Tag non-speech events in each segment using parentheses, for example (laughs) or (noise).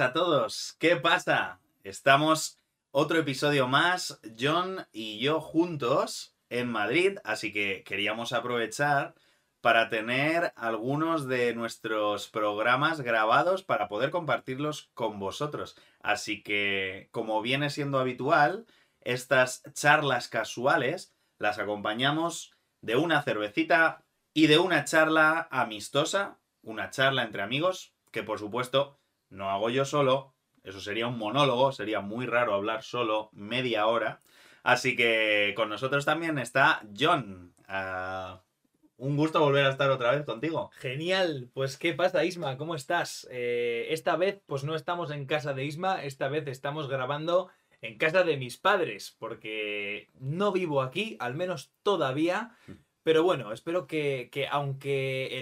a todos. ¿Qué pasa? Estamos otro episodio más, John y yo juntos en Madrid, así que queríamos aprovechar para tener algunos de nuestros programas grabados para poder compartirlos con vosotros. Así que, como viene siendo habitual, estas charlas casuales las acompañamos de una cervecita y de una charla amistosa, una charla entre amigos, que por supuesto no hago yo solo, eso sería un monólogo, sería muy raro hablar solo media hora. Así que con nosotros también está John. Ah, un gusto volver a estar otra vez contigo. Genial, pues ¿qué pasa Isma? ¿Cómo estás? Eh, esta vez pues no estamos en casa de Isma, esta vez estamos grabando en casa de mis padres, porque no vivo aquí, al menos todavía. Pero bueno, espero que, aunque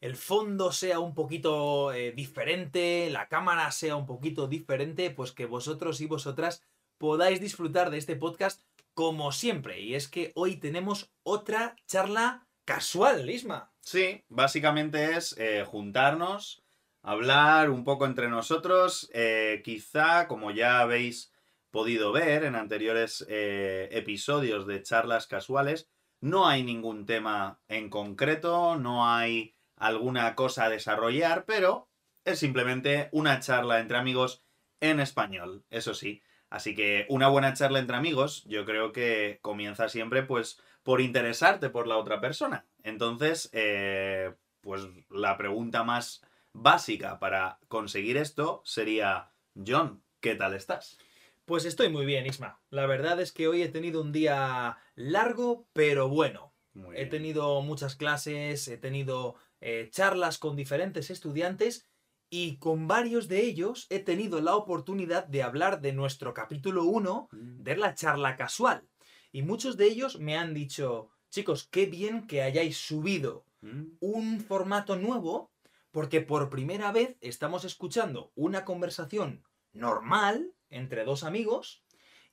el, fondo sea un poquito eh, diferente, la cámara sea un poquito diferente, pues que vosotros y vosotras podáis disfrutar de este podcast como siempre. Y es que hoy tenemos otra charla casual, Isma. Sí, básicamente es eh, juntarnos, hablar un poco entre nosotros, eh, quizá, como ya habéis podido ver en anteriores episodios de charlas casuales, no hay ningún tema en concreto, no hay alguna cosa a desarrollar, pero es simplemente una charla entre amigos en español, eso sí. Así que una buena charla entre amigos, yo creo que comienza siempre pues por interesarte por la otra persona. Entonces, eh, pues la pregunta más básica para conseguir esto sería, John, ¿qué tal estás? Pues estoy muy bien, Isma. La verdad es que hoy he tenido un día largo, pero bueno. he tenido muchas clases, he tenido eh, charlas con diferentes estudiantes y con varios de ellos he tenido la oportunidad de hablar de nuestro capítulo 1 mm. de la charla casual. Y muchos de ellos me han dicho, chicos, qué bien que hayáis subido mm. un formato nuevo porque por primera vez estamos escuchando una conversación normal entre dos amigos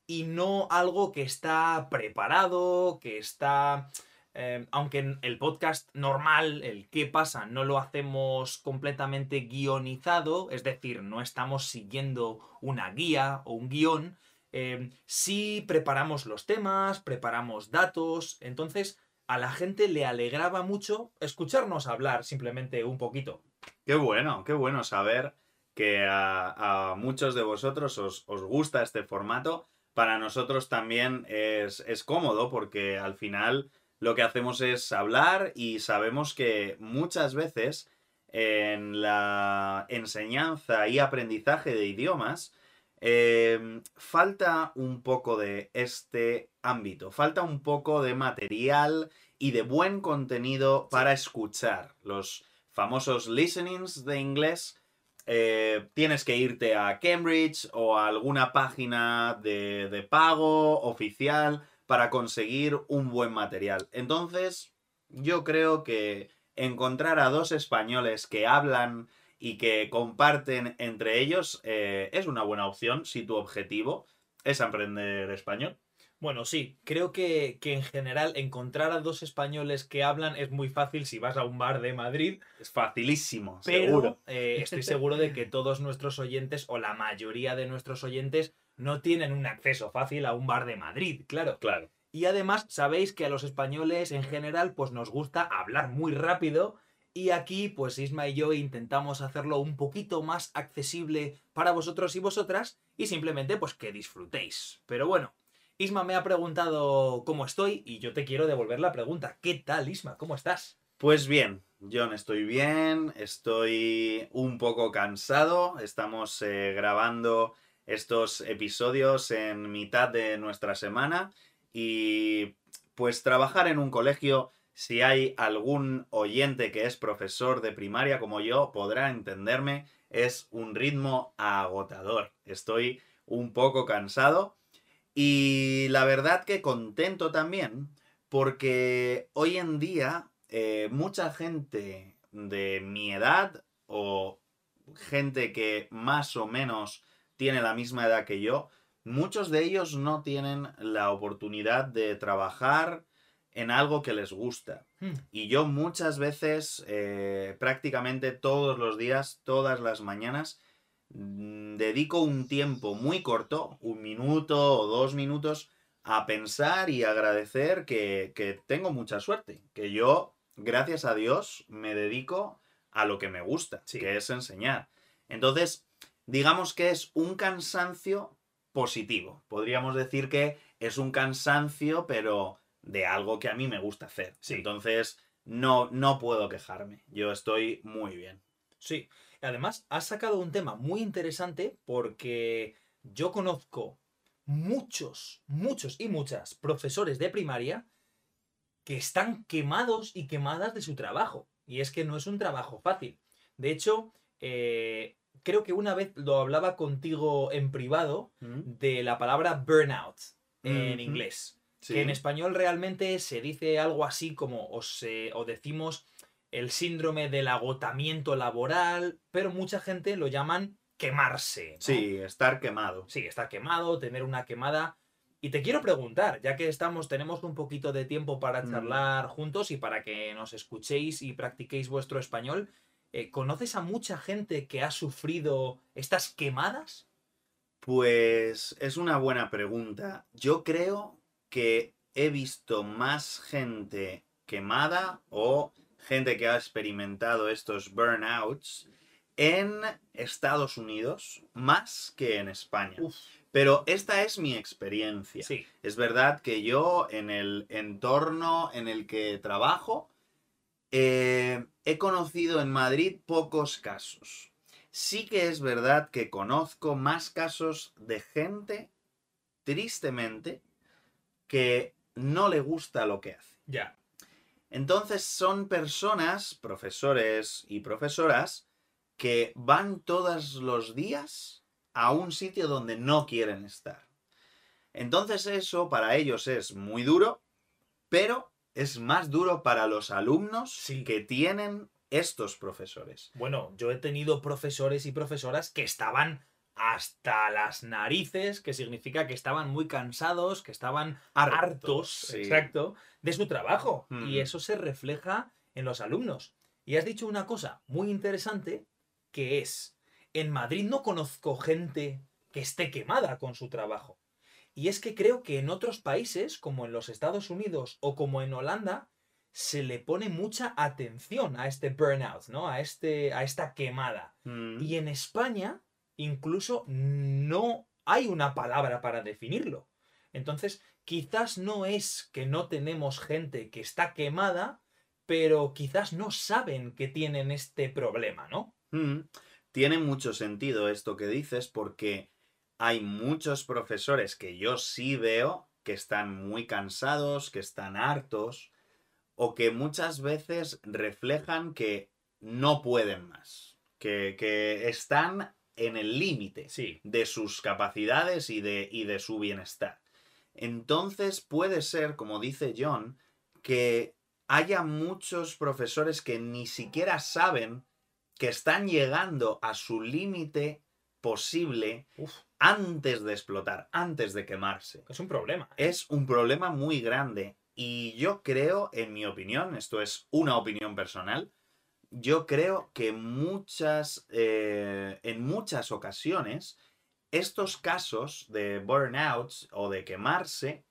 y no algo que está preparado, que está... Eh, aunque el podcast normal, el qué pasa, no lo hacemos completamente guionizado, es decir, no estamos siguiendo una guía o un guion, eh, sí preparamos los temas, preparamos datos, entonces a la gente le alegraba mucho escucharnos hablar simplemente un poquito. Qué bueno, qué bueno saber que a, muchos de vosotros os, gusta este formato. Para nosotros también es, cómodo porque al final lo que hacemos es hablar y sabemos que muchas veces en la enseñanza y aprendizaje de idiomas em, falta un poco de este ámbito, falta un poco de material y de buen contenido para escuchar. Los famosos listenings de inglés eh, tienes que irte a Cambridge o a alguna página de, pago oficial para conseguir un buen material. Entonces, yo creo que encontrar a dos españoles que hablan y que comparten entre ellos eh, es una buena opción si tu objetivo es aprender español. Bueno, sí, creo que, en general encontrar a dos españoles que hablan es muy fácil si vas a un bar de Madrid. Es facilísimo, pero, seguro. Eh, estoy seguro de que todos nuestros oyentes, o la mayoría de nuestros oyentes, no tienen un acceso fácil a un bar de Madrid, claro. Claro. Y además, sabéis que a los españoles en general, pues nos gusta hablar muy rápido. Y aquí, pues Isma y yo intentamos hacerlo un poquito más accesible para vosotros y vosotras. Y simplemente, pues que disfrutéis. Pero bueno, Isma me ha preguntado cómo estoy y yo te quiero devolver la pregunta. ¿Qué tal, Isma? ¿Cómo estás? Pues bien, John, estoy bien, estoy un poco cansado, estamos eh, grabando estos episodios en mitad de nuestra semana y pues trabajar en un colegio, si hay algún oyente que es profesor de primaria como yo, podrá entenderme, es un ritmo agotador. Estoy un poco cansado y la verdad que contento también, porque hoy en día eh, mucha gente de mi edad o gente que más o menos tiene la misma edad que yo, muchos de ellos no tienen la oportunidad de trabajar en algo que les gusta. Hmm. Y yo muchas veces, eh, prácticamente todos los días, todas las mañanas, dedico un tiempo muy corto, un minuto o dos minutos, a pensar y agradecer que, que tengo mucha suerte, que yo, gracias a Dios, me dedico a lo que me gusta, que es enseñar. Entonces, digamos que es un cansancio positivo. Podríamos decir que es un cansancio, pero de algo que a mí me gusta hacer. Entonces, no, no puedo quejarme. Yo estoy muy bien. Sí. Además, has sacado un tema muy interesante porque yo conozco muchos, muchos y muchas profesores de primaria que están quemados y quemadas de su trabajo. Y es que no es un trabajo fácil. De hecho, eh, creo que una vez lo hablaba contigo en privado mm. de la palabra burnout en inglés. Que en español realmente se dice algo así como, o, o decimos el síndrome del agotamiento laboral, pero mucha gente lo llaman quemarse. Sí, estar quemado. Sí, estar quemado, tener una quemada. Y te quiero preguntar, ya que estamos, tenemos un poquito de tiempo para mm. charlar juntos y para que nos escuchéis y practiquéis vuestro español, eh, ¿conoces a mucha gente que ha sufrido estas quemadas? Pues es una buena pregunta. Yo creo que he visto más gente quemada o gente que ha experimentado estos burnouts en Estados Unidos más que en España. Pero esta es mi experiencia. Sí. Es verdad que yo en el entorno en el que trabajo eh, he conocido en Madrid pocos casos. Sí que es verdad que conozco más casos de gente, tristemente, que no le gusta lo que hace. Ya. Entonces son personas, profesores y profesoras, que van todos los días a un sitio donde no quieren estar. Entonces eso para ellos es muy duro, pero es más duro para los alumnos que tienen estos profesores. Bueno, yo he tenido profesores y profesoras que estaban hasta las narices, que significa que estaban muy cansados, que estaban hartos, exacto, de su trabajo. Y eso se refleja en los alumnos. Y has dicho una cosa muy interesante, que es, en Madrid no conozco gente que esté quemada con su trabajo. Y es que creo que en otros países, como en los Estados Unidos o como en Holanda, se le pone mucha atención a este burnout, ¿no? A, este, a esta quemada. Mm. Y en España, incluso no hay una palabra para definirlo. Entonces, quizás no es que no tenemos gente que está quemada, pero quizás no saben que tienen este problema, ¿no? Mm. Tiene mucho sentido esto que dices porque hay muchos profesores que yo sí veo que están muy cansados, que están hartos, o que muchas veces reflejan que no pueden más, que, están en el límite de sus capacidades y de, y de su bienestar. Entonces puede ser, como dice John, que haya muchos profesores que ni siquiera saben que están llegando a su límite posible antes de explotar, antes de quemarse. Es un problema. ¿eh? Es un problema muy grande. Y yo creo, en mi opinión, esto es una opinión personal, yo creo que muchas, eh, en muchas ocasiones, estos casos de burnouts o de quemarse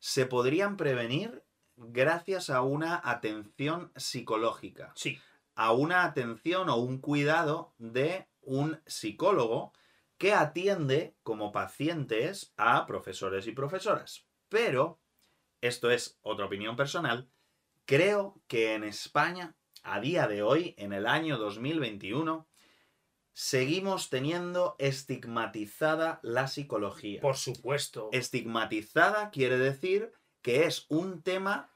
se podrían prevenir gracias a una atención psicológica. Sí. A una atención o un cuidado de un psicólogo que atiende como pacientes a profesores y profesoras. Pero, esto es otra opinión personal, creo que en España, a día de hoy, en el año 2021, seguimos teniendo estigmatizada la psicología. Por supuesto. Estigmatizada quiere decir que es un tema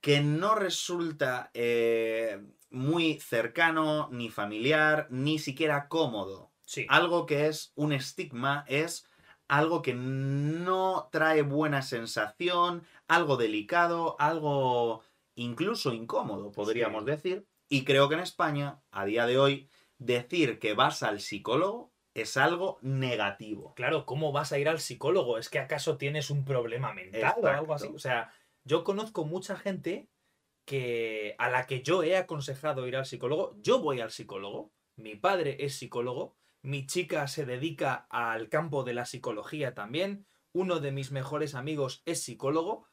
que no resulta eh, muy cercano, ni familiar, ni siquiera cómodo algo que es un estigma es algo que no trae buena sensación, algo delicado, algo incluso incómodo, podríamos decir. Y creo que en España, a día de hoy, decir que vas al psicólogo es algo negativo. Claro, ¿cómo vas a ir al psicólogo? ¿Es que acaso tienes un problema mental o algo así? O sea, yo conozco mucha gente que a la que yo he aconsejado ir al psicólogo, yo voy al psicólogo, mi padre es psicólogo, Mi chica se dedica al campo de la psicología también. Uno de mis mejores amigos es psicólogo.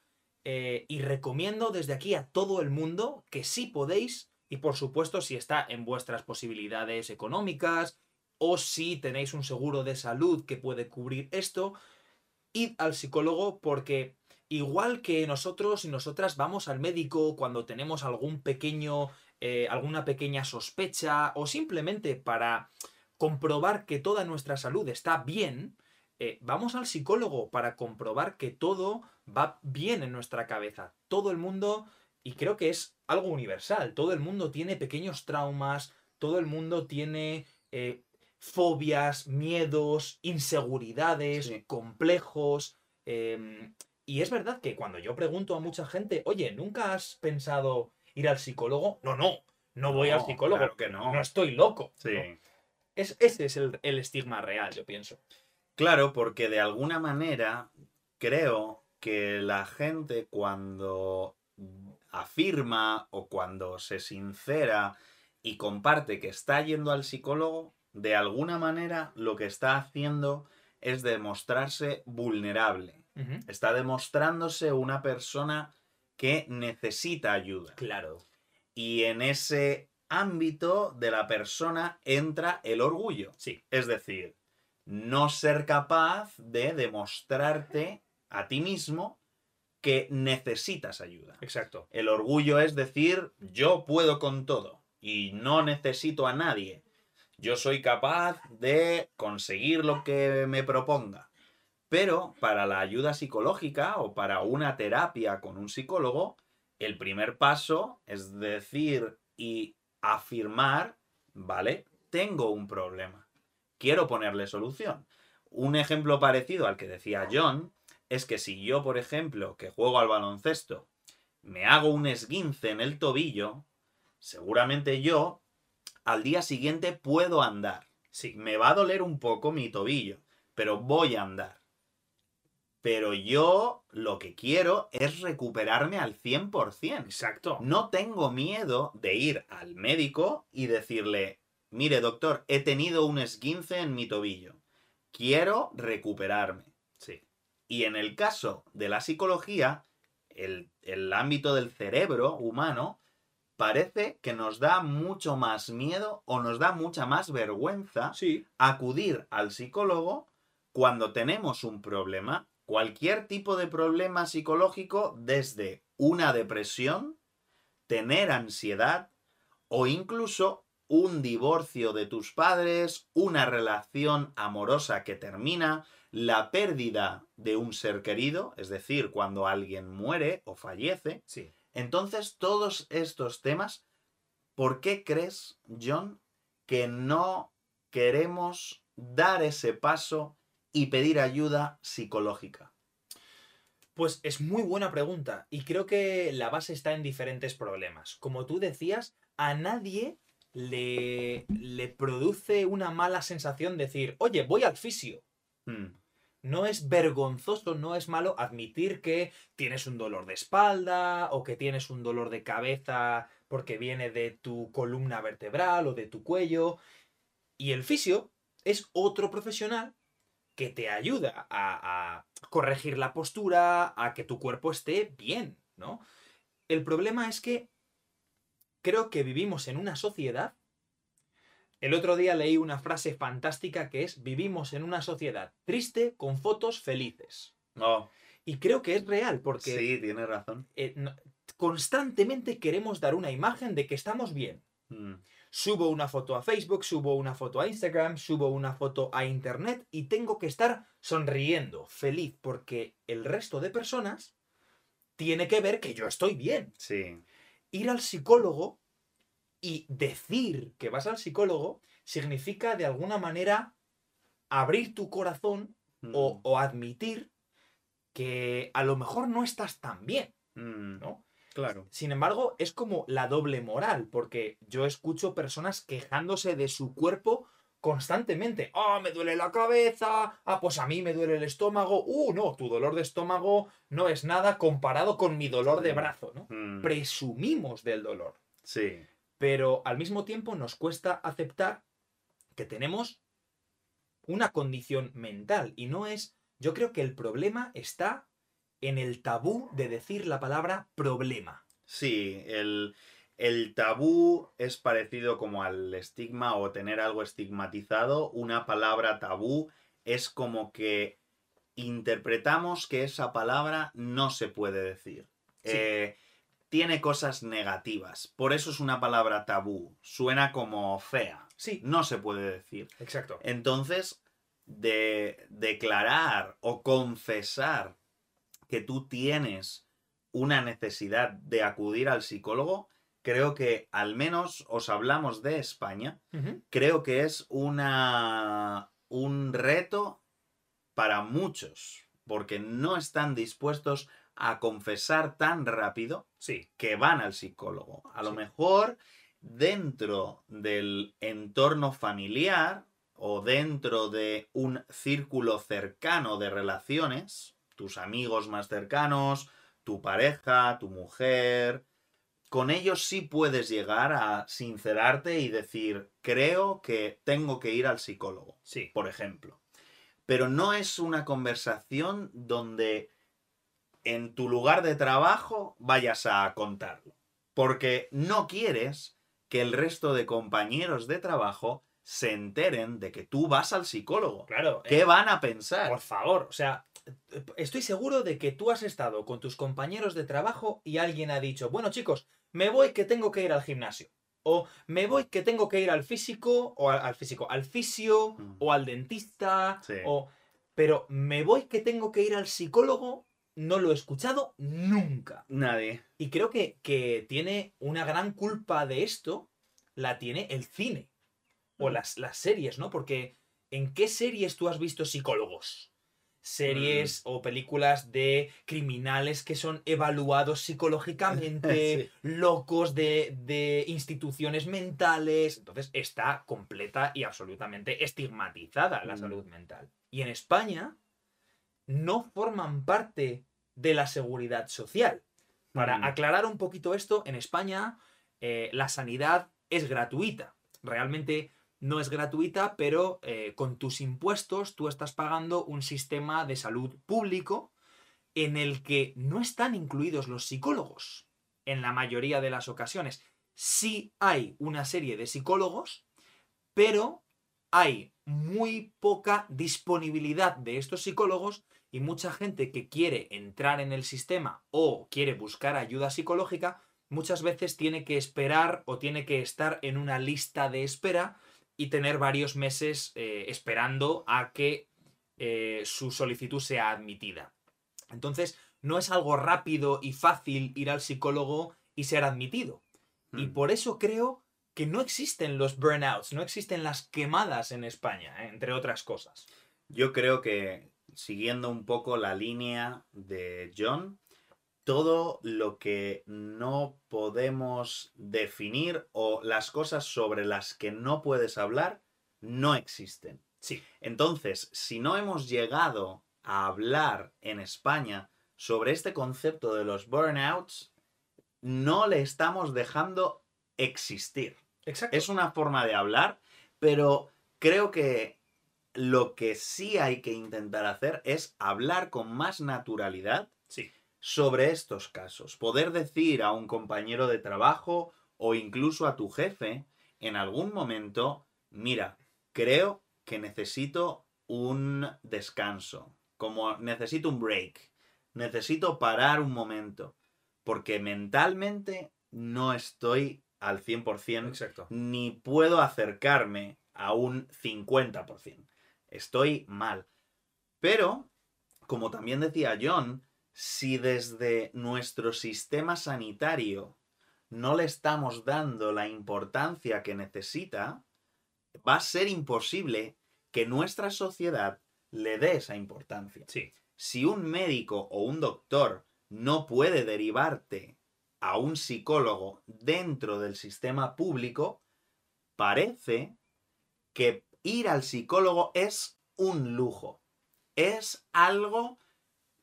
Eh, y recomiendo desde aquí a todo el mundo que si podéis, y por supuesto si está en vuestras posibilidades económicas o si tenéis un seguro de salud que puede cubrir esto, id al psicólogo porque igual que nosotros y nosotras vamos al médico cuando tenemos algún pequeño, eh, alguna pequeña sospecha o simplemente para comprobar que toda nuestra salud está bien, eh, vamos al psicólogo para comprobar que todo va bien en nuestra cabeza. Todo el mundo, y creo que es algo universal, todo el mundo tiene pequeños traumas, todo el mundo tiene eh, fobias, miedos, inseguridades, complejos. Em, y es verdad que cuando yo pregunto a mucha gente, oye, ¿nunca has pensado ir al psicólogo? No, no, no voy al psicólogo. que no. No estoy loco. Sí. Es, ese es el, el estigma real, yo pienso. Claro, porque de alguna manera creo que la gente cuando afirma o cuando se sincera y comparte que está yendo al psicólogo, de alguna manera lo que está haciendo es demostrarse vulnerable. Está demostrándose una persona que necesita ayuda. Claro. Y en ese ámbito de la persona entra el orgullo. Sí. Es decir, no ser capaz de demostrarte a ti mismo que necesitas ayuda. Exacto. El orgullo es decir, yo puedo con todo y no necesito a nadie. Yo soy capaz de conseguir lo que me proponga. Pero para la ayuda psicológica o para una terapia con un psicólogo, el primer paso es decir y afirmar, vale, tengo un problema. Quiero ponerle solución. Un ejemplo parecido al que decía John es que si yo, por ejemplo, que juego al baloncesto, me hago un esguince en el tobillo, seguramente yo al día siguiente puedo andar. Sí, me va a doler un poco mi tobillo, pero voy a andar. Pero yo lo que quiero es recuperarme al 100%. Exacto. No tengo miedo de ir al médico y decirle, mire doctor, he tenido un esguince en mi tobillo. Quiero recuperarme. Sí. Y en el caso de la psicología, el, el ámbito del cerebro humano parece que nos da mucho más miedo o nos da mucha más vergüenza acudir al psicólogo cuando tenemos un problema, cualquier tipo de problema psicológico, desde una depresión, tener ansiedad o incluso un divorcio de tus padres, una relación amorosa que termina, la pérdida de un ser querido, es decir, cuando alguien muere o fallece. Sí. Entonces, todos estos temas, ¿por qué crees, John, que no queremos dar ese paso y pedir ayuda psicológica? Pues es muy buena pregunta y creo que la base está en diferentes problemas. Como tú decías, a nadie le, le produce una mala sensación decir, oye, voy al fisio. Hmm. No es vergonzoso, no es malo admitir que tienes un dolor de espalda o que tienes un dolor de cabeza porque viene de tu columna vertebral o de tu cuello. Y el fisio es otro profesional que te ayuda a, a corregir la postura, a que tu cuerpo esté bien, ¿no? El problema es que creo que vivimos en una sociedad el otro día leí una frase fantástica que es, vivimos en una sociedad triste con fotos felices. No. Y creo que es real porque... Sí, tiene razón. Eh, constantemente queremos dar una imagen de que estamos bien. Mm. Subo una foto a Facebook, subo una foto a Instagram, subo una foto a Internet y tengo que estar sonriendo, feliz, porque el resto de personas tiene que ver que yo estoy bien. Sí. Ir al psicólogo y decir que vas al psicólogo significa de alguna manera abrir tu corazón Mm. o, admitir que a lo mejor no estás tan bien, Mm. ¿no? Claro. Sin embargo, es como la doble moral, porque yo escucho personas quejándose de su cuerpo constantemente. Ah, me duele la cabeza. Ah, pues a mí me duele el estómago. Uh, no, tu dolor de estómago no es nada comparado con mi dolor de brazo, ¿no? Mm. Presumimos del dolor Sí. pero al mismo tiempo nos cuesta aceptar que tenemos una condición mental y no es... Yo creo que el problema está en el tabú de decir la palabra problema. Sí, el, el tabú es parecido como al estigma o tener algo estigmatizado. Una palabra tabú es como que interpretamos que esa palabra no se puede decir. Eh, tiene cosas negativas. Por eso es una palabra tabú. Suena como fea. Sí. No se puede decir. Exacto. Entonces, de declarar o confesar que tú tienes una necesidad de acudir al psicólogo, creo que al menos os hablamos de España, creo que es una, un reto para muchos, porque no están dispuestos a confesar tan rápido sí. que van al psicólogo. A lo mejor dentro del entorno familiar o dentro de un círculo cercano de relaciones, tus amigos más cercanos, tu pareja, tu mujer, con ellos sí puedes llegar a sincerarte y decir, creo que tengo que ir al psicólogo, sí. por ejemplo. Pero no es una conversación donde en tu lugar de trabajo vayas a contarlo. Porque no quieres que el resto de compañeros de trabajo se enteren de que tú vas al psicólogo. Claro. ¿Qué eh, van a pensar? Por favor, o sea, estoy seguro de que tú has estado con tus compañeros de trabajo y alguien ha dicho, bueno chicos, me voy que tengo que ir al gimnasio. O me voy que tengo que ir al físico, o al, físico, al fisio, mm. o al dentista, o... Pero me voy que tengo que ir al psicólogo, no lo he escuchado nunca. Nadie. Y creo que, que tiene una gran culpa de esto, la tiene el cine. O mm. las, las series, ¿no? Porque ¿en qué series tú has visto psicólogos? Series mm. o películas de criminales que son evaluados (laughs) psicológicamente, locos de, instituciones mentales. Entonces está completa y absolutamente estigmatizada la mm. salud mental. Y en España no forman parte de la seguridad social. Para mm. aclarar un poquito esto, en España eh, la sanidad es gratuita. Realmente no es gratuita, pero eh, con tus impuestos tú estás pagando un sistema de salud público en el que no están incluidos los psicólogos. En la mayoría de las ocasiones sí hay una serie de psicólogos, pero hay muy poca disponibilidad de estos psicólogos y mucha gente que quiere entrar en el sistema o quiere buscar ayuda psicológica, muchas veces tiene que esperar o tiene que estar en una lista de espera y tener varios meses eh, esperando a que eh, su solicitud sea admitida. Entonces, no es algo rápido y fácil ir al psicólogo y ser admitido. Y hmm. por eso creo que no existen los burnouts, no existen las quemadas en España, ¿eh? entre otras cosas. Yo creo que, siguiendo un poco la línea de John, todo lo que no podemos definir o las cosas sobre las que no puedes hablar no existen. Sí. Entonces, si no hemos llegado a hablar en España sobre este concepto de los burnouts, no le estamos dejando existir. Exacto. Es una forma de hablar, pero creo que lo que sí hay que intentar hacer es hablar con más naturalidad. Sí sobre estos casos. Poder decir a un compañero de trabajo o incluso a tu jefe en algún momento, mira, creo que necesito un descanso, como necesito un break, necesito parar un momento, porque mentalmente no estoy al 100%, Exacto. ni puedo acercarme a un 50%. Estoy mal. Pero, como también decía John, si desde nuestro sistema sanitario no le estamos dando la importancia que necesita, va a ser imposible que nuestra sociedad le dé esa importancia. Sí. Si un médico o un doctor no puede derivarte a un psicólogo dentro del sistema público, parece que ir al psicólogo es un lujo. Es algo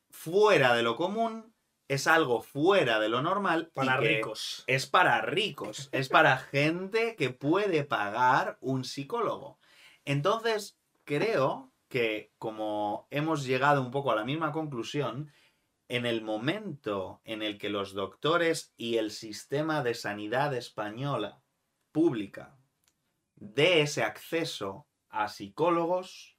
fuera de lo común, es algo fuera de lo normal. Para ricos. Es para ricos, es para (laughs) gente que puede pagar un psicólogo. Entonces, creo que como hemos llegado un poco a la misma conclusión, en el momento en el que los doctores y el sistema de sanidad española pública dé ese acceso a psicólogos,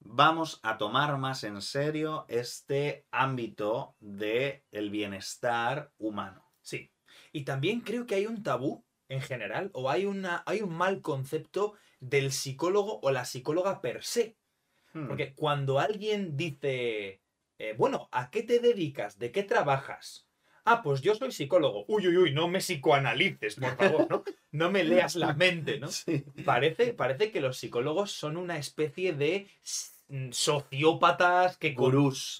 vamos a tomar más en serio este ámbito del el bienestar humano. Sí. Y también creo que hay un tabú en general, o hay, una, hay un mal concepto del psicólogo o la psicóloga per se. Hmm. Porque cuando alguien dice, eh, bueno, ¿a qué te dedicas? ¿De qué trabajas? Ah, pues yo soy psicólogo. Uy, uy, uy, no me psicoanalices, por favor, ¿no? No me leas la mente, ¿no? Parece, parece que los psicólogos son una especie de mm, sociópatas que,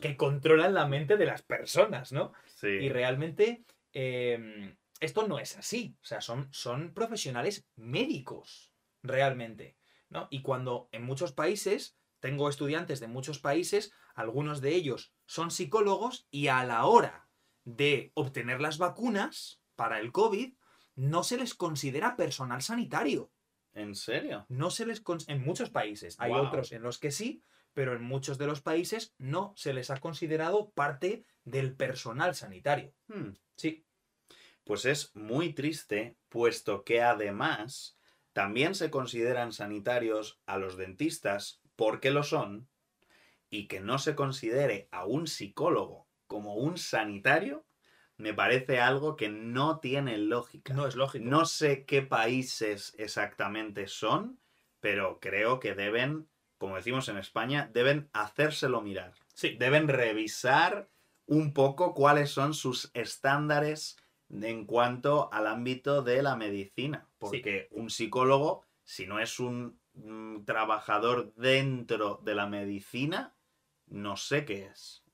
que controlan la mente de las personas, ¿no? Sí. Y realmente em, esto no es así. O sea, son, son profesionales médicos, realmente. ¿no? Y cuando en muchos países, tengo estudiantes de muchos países, algunos de ellos son psicólogos y a la hora de obtener las vacunas para el COVID, no se les considera personal sanitario. ¿En serio? No se les en muchos países. Hay otros en los que sí, pero en muchos de los países no se les ha considerado parte del personal sanitario. Hmm. Sí pues es muy triste, puesto que además también se consideran sanitarios a los dentistas porque lo son, y que no se considere a un psicólogo como un sanitario, me parece algo que no tiene lógica. No es lógico. No sé qué países exactamente son, pero creo que deben, como decimos en España, deben hacérselo mirar. Sí. Deben revisar un poco cuáles son sus estándares en cuanto al ámbito de la medicina. Porque un psicólogo, si no es un mm, trabajador dentro de la medicina, no sé qué es.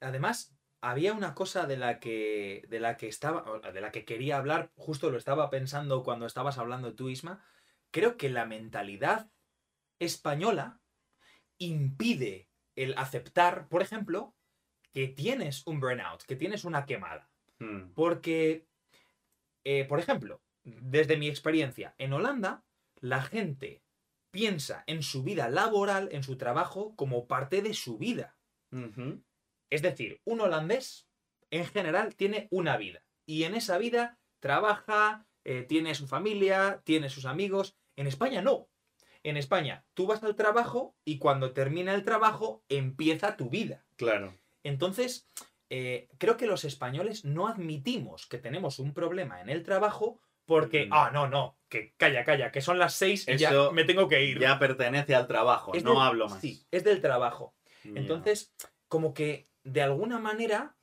Además, había una cosa de la que de la que estaba de la que quería hablar, justo lo estaba pensando cuando estabas hablando tú, Isma. Creo que la mentalidad española impide el aceptar, por ejemplo, que tienes un burnout, que tienes una quemada. Hmm. Porque, eh, por ejemplo, desde mi experiencia, en Holanda, la gente piensa en su vida laboral, en su trabajo, como parte de su vida. Es decir, un holandés, en general, tiene una vida. Y en esa vida trabaja, eh, tiene su familia, tiene sus amigos. En España no. En España, tú vas al trabajo y cuando termina el trabajo empieza tu vida. Claro. Entonces, eh, creo que los españoles no admitimos que tenemos un problema en el trabajo porque, ah, no, no, que calla, calla, que son las seis y ya me tengo que ir. Ya pertenece al trabajo, no hablo más. Sí, es del trabajo. Entonces, como que de alguna manera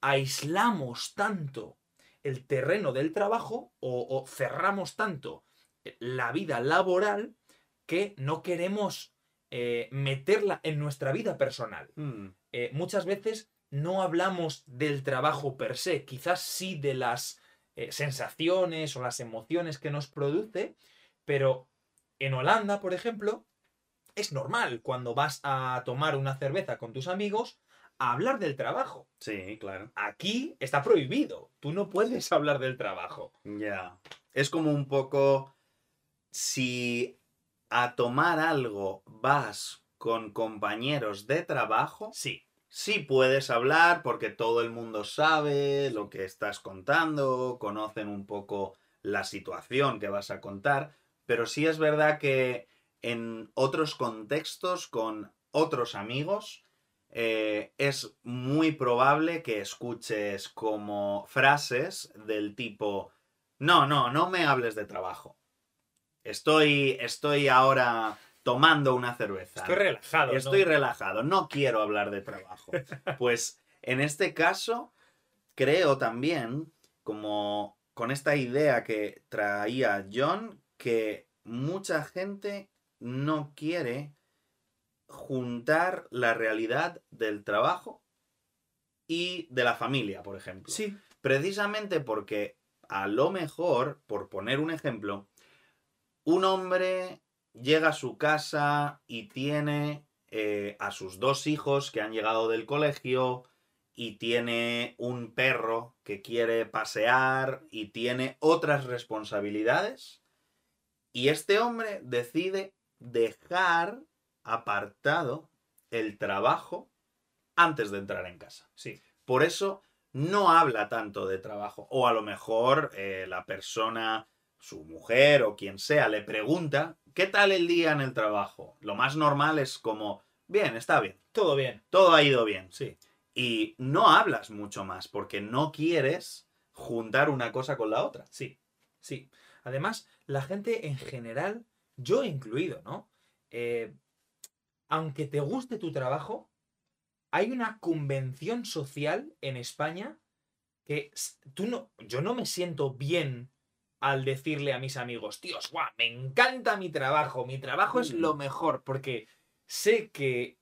aislamos tanto el terreno del trabajo o, cerramos tanto la vida laboral que no queremos eh, meterla en nuestra vida personal. Mm. Eh, muchas veces no hablamos del trabajo per se, quizás sí de las eh, sensaciones o las emociones que nos produce, pero en Holanda, por ejemplo, es normal cuando vas a tomar una cerveza con tus amigos hablar del trabajo. Sí, claro. Aquí está prohibido. Tú no puedes (laughs) hablar del trabajo. Ya. Es como un poco si a tomar algo vas con compañeros de trabajo. Sí sí puedes hablar porque todo el mundo sabe lo que estás contando, conocen un poco la situación que vas a contar, pero sí es verdad que en otros contextos con otros amigos eh, es muy probable que escuches como frases del tipo, no, no, no me hables de trabajo. Estoy, estoy ahora tomando una cerveza. Estoy relajado. Estoy relajado, no quiero hablar de trabajo. (laughs) Pues en este caso, creo también, como con esta idea que traía John, que mucha gente no quiere juntar la realidad del trabajo y de la familia, por ejemplo. Sí. Precisamente porque a lo mejor, por poner un ejemplo, un hombre llega a su casa y tiene eh, a sus dos hijos que han llegado del colegio y tiene un perro que quiere pasear y tiene otras responsabilidades. Y este hombre decide dejar apartado el trabajo antes de entrar en casa. Sí. Por eso no habla tanto de trabajo. O a lo mejor eh, la persona, su mujer o quien sea, le pregunta, ¿qué tal el día en el trabajo? Lo más normal es como, bien, está bien. Todo bien. Todo ha ido bien. Sí. Y no hablas mucho más porque no quieres juntar una cosa con la otra. Sí, sí. Además, la gente en general, yo incluido, ¿no? Eh, aunque te guste tu trabajo, hay una convención social en España que tú no, yo no me siento bien al decirle a mis amigos, tíos, guau, me encanta mi trabajo, mi trabajo es lo mm. mejor, porque sé que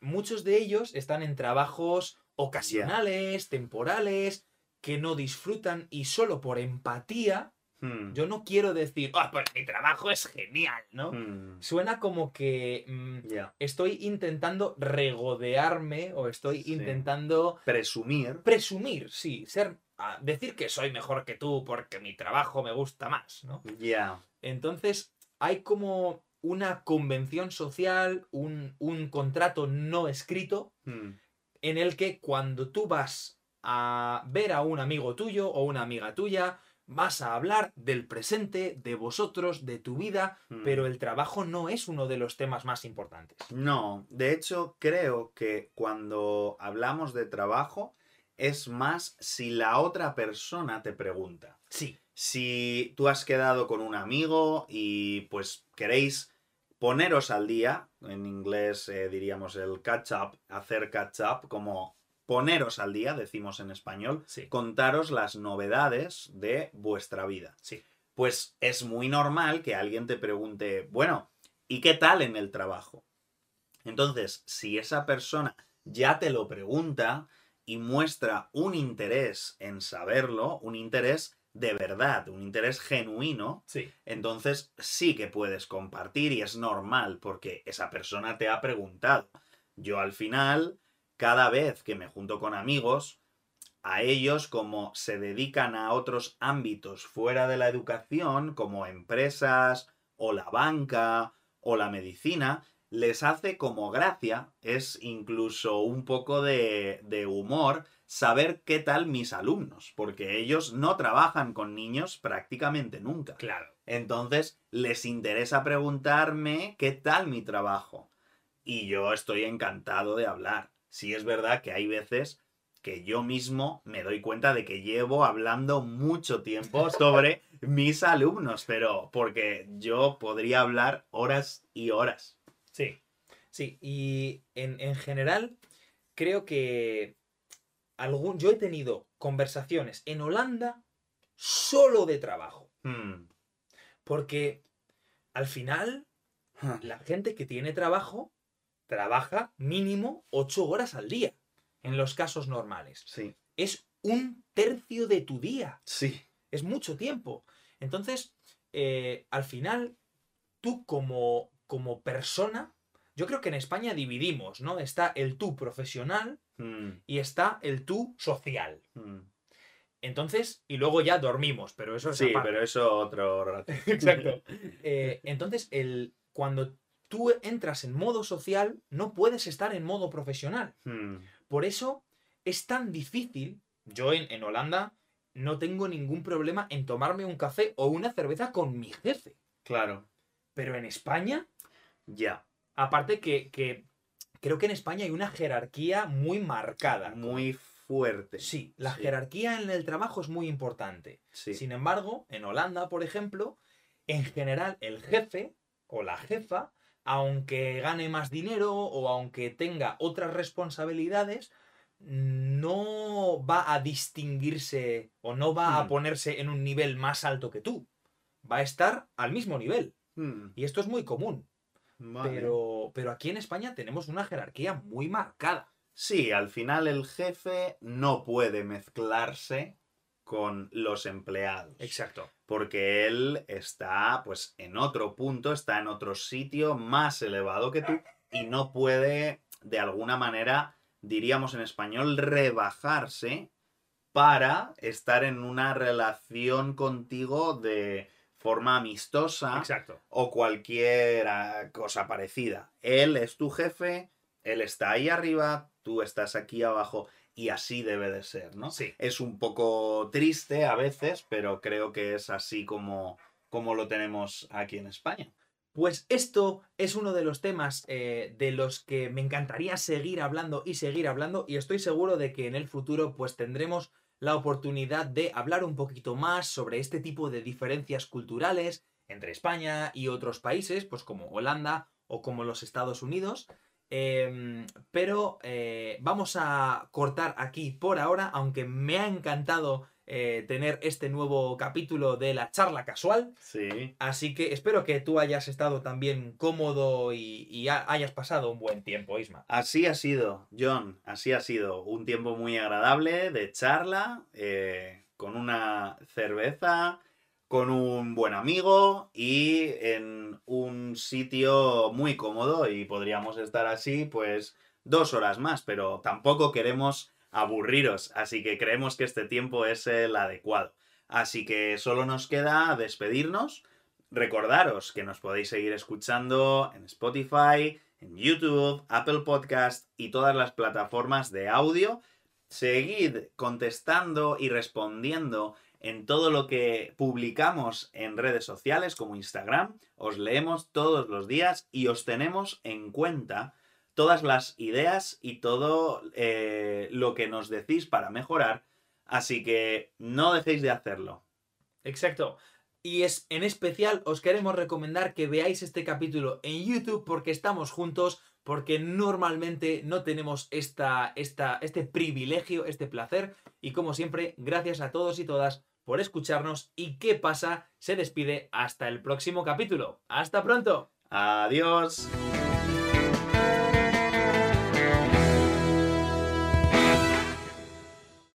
muchos de ellos están en trabajos ocasionales, temporales, que no disfrutan y solo por empatía Hmm. Yo no quiero decir, ah, pues mi trabajo es genial, ¿no? Hmm. Suena como que mm, estoy intentando regodearme o estoy intentando... Presumir. Presumir, sí. Ser, decir que soy mejor que tú porque mi trabajo me gusta más, ¿no? Ya. Entonces, hay como una convención social, un, contrato no escrito, hmm. en el que cuando tú vas a ver a un amigo tuyo o una amiga tuya, vas a hablar del presente, de vosotros, de tu vida, hmm. pero el trabajo no es uno de los temas más importantes. No, de hecho creo que cuando hablamos de trabajo es más si la otra persona te pregunta. Sí. Si tú has quedado con un amigo y pues queréis poneros al día, en inglés eh, diríamos el catch up, hacer catch up, como poneros al día, decimos en español, contaros las novedades de vuestra vida. Sí. Pues es muy normal que alguien te pregunte, bueno, ¿y qué tal en el trabajo? Entonces, si esa persona ya te lo pregunta y muestra un interés en saberlo, un interés de verdad, un interés genuino, sí. entonces sí que puedes compartir y es normal porque esa persona te ha preguntado. Yo al final cada vez que me junto con amigos, a ellos como se dedican a otros ámbitos fuera de la educación, como empresas o la banca o la medicina, les hace como gracia, es incluso un poco de, de, humor saber qué tal mis alumnos, porque ellos no trabajan con niños prácticamente nunca. Claro. Entonces, les interesa preguntarme qué tal mi trabajo. Y yo estoy encantado de hablar sí es verdad que hay veces que yo mismo me doy cuenta de que llevo hablando mucho tiempo sobre (laughs) mis alumnos, pero porque yo podría hablar horas y horas. Sí, sí, y en, general creo que algún, yo he tenido conversaciones en Holanda solo de trabajo. Hmm. Porque al final, la gente que tiene trabajo trabaja mínimo ocho horas al día, en los casos normales. Sí. Es un tercio de tu día. Sí. Es mucho tiempo. Entonces, eh, al final, tú como, como persona, yo creo que en España dividimos, ¿no? Está el tú profesional hmm. y está el tú social. Hmm. Entonces, y luego ya dormimos, pero eso es Sí, pero eso otro rato. (laughs) Exacto. (laughs) Eh, entonces, el, cuando tú entras en modo social, no puedes estar en modo profesional. Hmm. Por eso es tan difícil. Yo en, Holanda no tengo ningún problema en tomarme un café o una cerveza con mi jefe. Claro. Pero en España. Ya. Aparte que, que, creo que en España hay una jerarquía muy marcada. Muy fuerte. Sí, la jerarquía en el trabajo es muy importante. Sin embargo, en Holanda, por ejemplo, en general el jefe o la jefa aunque gane más dinero o aunque tenga otras responsabilidades, no va a distinguirse o no va a hmm. ponerse en un nivel más alto que tú. Va a estar al mismo nivel. Hmm. Y esto es muy común. Pero, pero aquí en España tenemos una jerarquía muy marcada. Sí, al final el jefe no puede mezclarse con los empleados. Exacto. Porque él está pues en otro punto, está en otro sitio más elevado que tú y no puede de alguna manera, diríamos en español, rebajarse para estar en una relación contigo de forma amistosa Exacto. o cualquier ah, cosa parecida. Él es tu jefe, él está ahí arriba, tú estás aquí abajo y así debe de ser, ¿no? Sí. Es un poco triste a veces, pero creo que es así como, como lo tenemos aquí en España. Pues esto es uno de los temas eh, de los que me encantaría seguir hablando y seguir hablando y estoy seguro de que en el futuro pues tendremos la oportunidad de hablar un poquito más sobre este tipo de diferencias culturales entre España y otros países, pues como Holanda o como los Estados Unidos. Em, pero eh, vamos a cortar aquí por ahora, aunque me ha encantado eh, tener este nuevo capítulo de la charla casual. Sí. Así que espero que tú hayas estado también cómodo y, hayas pasado un buen tiempo, Isma. Así ha sido, John, así ha sido. Un tiempo muy agradable de charla, eh, con una cerveza, con un buen amigo y en un sitio muy cómodo y podríamos estar así pues dos horas más, pero tampoco queremos aburriros, así que creemos que este tiempo es el adecuado. Así que solo nos queda despedirnos. Recordaros que nos podéis seguir escuchando en Spotify, en YouTube, Apple Podcast y todas las plataformas de audio. Seguid contestando y respondiendo en todo lo que publicamos en redes sociales como Instagram. Os leemos todos los días y os tenemos en cuenta todas las ideas y todo eh, lo que nos decís para mejorar. Así que no dejéis de hacerlo. Exacto. Y es, en especial os queremos recomendar que veáis este capítulo en YouTube porque estamos juntos, porque normalmente no tenemos esta, esta, este privilegio, este placer. Y como siempre, gracias a todos y todas por escucharnos. Y qué pasa, se despide hasta el próximo capítulo. Hasta pronto. Adiós.